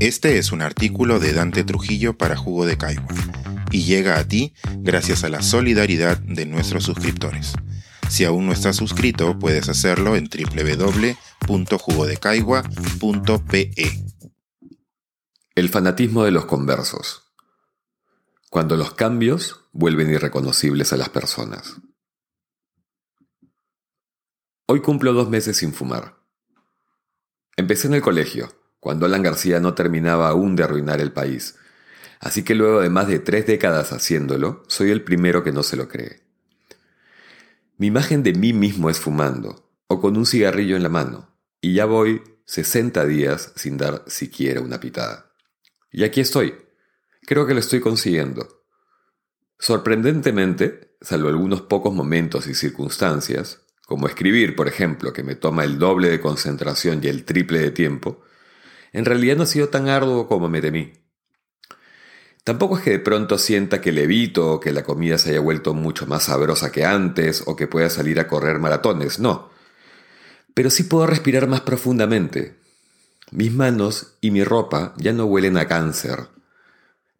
Este es un artículo de Dante Trujillo para Jugo de Caigua y llega a ti gracias a la solidaridad de nuestros suscriptores. Si aún no estás suscrito, puedes hacerlo en www.jugodecaigua.pe. El fanatismo de los conversos. Cuando los cambios vuelven irreconocibles a las personas. Hoy cumplo dos meses sin fumar. Empecé en el colegio, cuando Alan García no terminaba aún de arruinar el país. Así que luego de más de tres décadas haciéndolo, soy el primero que no se lo cree. Mi imagen de mí mismo es fumando, o con un cigarrillo en la mano, y ya voy 60 días sin dar siquiera una pitada. Y aquí estoy. Creo que lo estoy consiguiendo. Sorprendentemente, salvo algunos pocos momentos y circunstancias, como escribir, por ejemplo, que me toma el doble de concentración y el triple de tiempo, en realidad no ha sido tan arduo como me temí. Tampoco es que de pronto sienta que levito que la comida se haya vuelto mucho más sabrosa que antes o que pueda salir a correr maratones, no. Pero sí puedo respirar más profundamente. Mis manos y mi ropa ya no huelen a cáncer.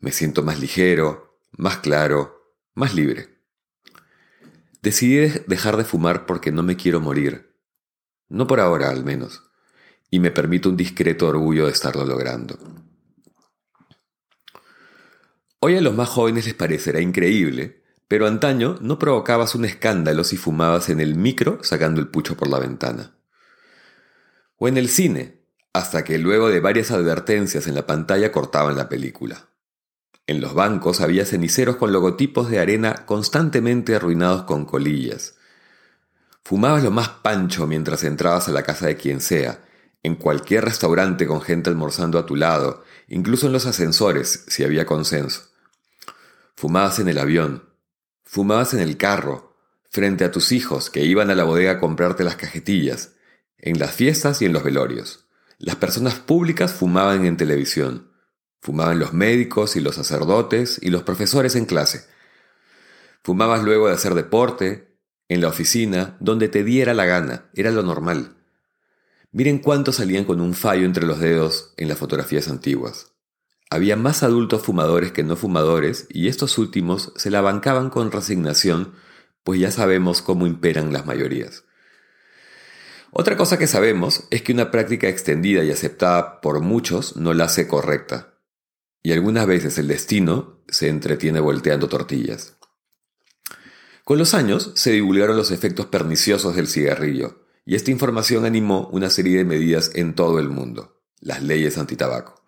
Me siento más ligero, más claro, más libre. Decidí dejar de fumar porque no me quiero morir. No por ahora, al menos y me permito un discreto orgullo de estarlo logrando. Hoy a los más jóvenes les parecerá increíble, pero antaño no provocabas un escándalo si fumabas en el micro sacando el pucho por la ventana. O en el cine, hasta que luego de varias advertencias en la pantalla cortaban la película. En los bancos había ceniceros con logotipos de arena constantemente arruinados con colillas. Fumabas lo más pancho mientras entrabas a la casa de quien sea, en cualquier restaurante con gente almorzando a tu lado, incluso en los ascensores, si había consenso. Fumabas en el avión, fumabas en el carro, frente a tus hijos que iban a la bodega a comprarte las cajetillas, en las fiestas y en los velorios. Las personas públicas fumaban en televisión, fumaban los médicos y los sacerdotes y los profesores en clase. Fumabas luego de hacer deporte, en la oficina, donde te diera la gana, era lo normal. Miren cuántos salían con un fallo entre los dedos en las fotografías antiguas. Había más adultos fumadores que no fumadores y estos últimos se la bancaban con resignación, pues ya sabemos cómo imperan las mayorías. Otra cosa que sabemos es que una práctica extendida y aceptada por muchos no la hace correcta, y algunas veces el destino se entretiene volteando tortillas. Con los años se divulgaron los efectos perniciosos del cigarrillo, y esta información animó una serie de medidas en todo el mundo, las leyes antitabaco.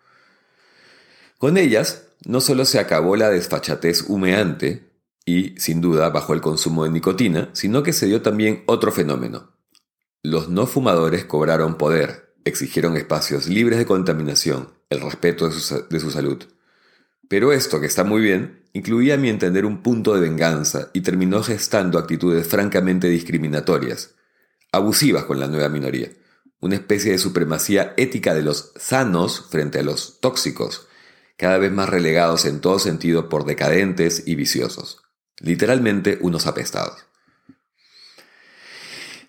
Con ellas, no solo se acabó la desfachatez humeante y, sin duda, bajó el consumo de nicotina, sino que se dio también otro fenómeno. Los no fumadores cobraron poder, exigieron espacios libres de contaminación, el respeto de su, de su salud. Pero esto, que está muy bien, incluía a mi entender un punto de venganza y terminó gestando actitudes francamente discriminatorias, abusivas con la nueva minoría, una especie de supremacía ética de los sanos frente a los tóxicos, cada vez más relegados en todo sentido por decadentes y viciosos, literalmente unos apestados.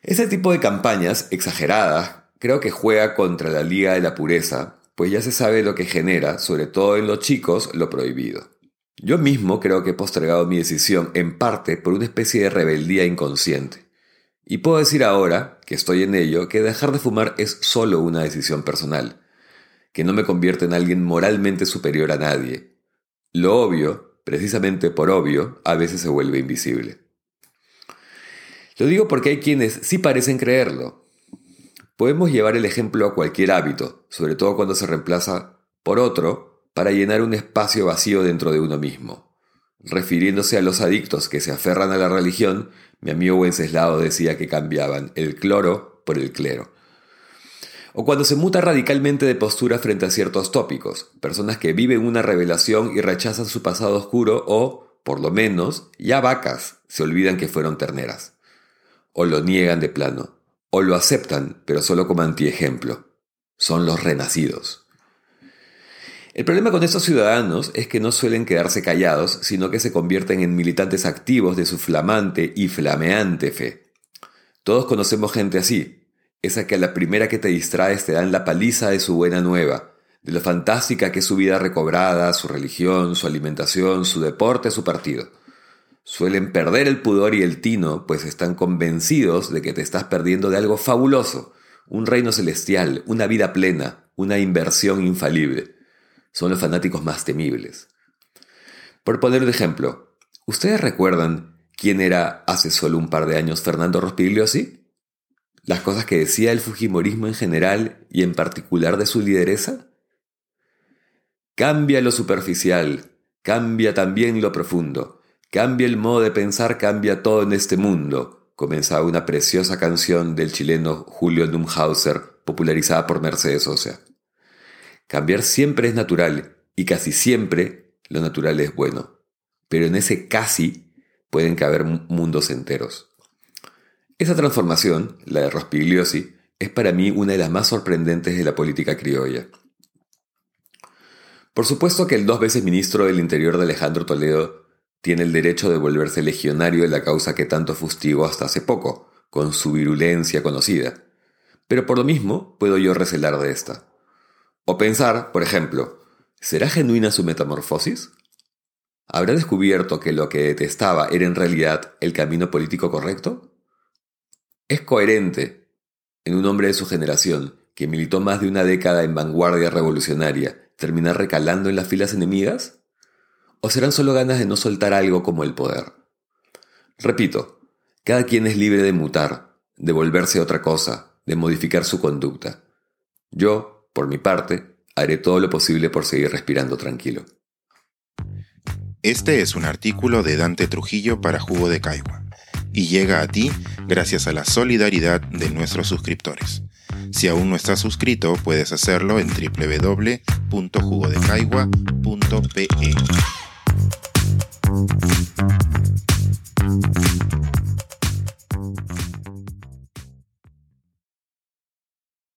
Ese tipo de campañas exageradas creo que juega contra la Liga de la Pureza, pues ya se sabe lo que genera, sobre todo en los chicos, lo prohibido. Yo mismo creo que he postergado mi decisión en parte por una especie de rebeldía inconsciente. Y puedo decir ahora, que estoy en ello, que dejar de fumar es solo una decisión personal, que no me convierte en alguien moralmente superior a nadie. Lo obvio, precisamente por obvio, a veces se vuelve invisible. Lo digo porque hay quienes sí parecen creerlo. Podemos llevar el ejemplo a cualquier hábito, sobre todo cuando se reemplaza por otro, para llenar un espacio vacío dentro de uno mismo. Refiriéndose a los adictos que se aferran a la religión, mi amigo Wenceslao decía que cambiaban el cloro por el clero. O cuando se muta radicalmente de postura frente a ciertos tópicos, personas que viven una revelación y rechazan su pasado oscuro o, por lo menos, ya vacas, se olvidan que fueron terneras. O lo niegan de plano, o lo aceptan, pero solo como antiejemplo. Son los renacidos. El problema con estos ciudadanos es que no suelen quedarse callados, sino que se convierten en militantes activos de su flamante y flameante fe. Todos conocemos gente así, esa que a la primera que te distraes te dan la paliza de su buena nueva, de lo fantástica que es su vida recobrada, su religión, su alimentación, su deporte, su partido. Suelen perder el pudor y el tino, pues están convencidos de que te estás perdiendo de algo fabuloso, un reino celestial, una vida plena, una inversión infalible. Son los fanáticos más temibles. Por poner un ejemplo, ¿ustedes recuerdan quién era hace solo un par de años Fernando Rospigliosi? ¿Las cosas que decía el Fujimorismo en general y en particular de su lideresa? Cambia lo superficial, cambia también lo profundo, cambia el modo de pensar, cambia todo en este mundo, comenzaba una preciosa canción del chileno Julio Numhauser, popularizada por Mercedes Sosa. Cambiar siempre es natural y casi siempre lo natural es bueno, pero en ese casi pueden caber mundos enteros. Esa transformación, la de Rospigliosi, es para mí una de las más sorprendentes de la política criolla. Por supuesto que el dos veces ministro del Interior de Alejandro Toledo tiene el derecho de volverse legionario de la causa que tanto fustigó hasta hace poco, con su virulencia conocida. Pero por lo mismo puedo yo recelar de esta. O pensar, por ejemplo, ¿será genuina su metamorfosis? ¿Habrá descubierto que lo que detestaba era en realidad el camino político correcto? ¿Es coherente en un hombre de su generación que militó más de una década en vanguardia revolucionaria terminar recalando en las filas enemigas? ¿O serán solo ganas de no soltar algo como el poder? Repito, cada quien es libre de mutar, de volverse otra cosa, de modificar su conducta. Yo, por mi parte, haré todo lo posible por seguir respirando tranquilo. Este es un artículo de Dante Trujillo para Jugo de Caigua y llega a ti gracias a la solidaridad de nuestros suscriptores. Si aún no estás suscrito, puedes hacerlo en www.jugodecaigua.pe.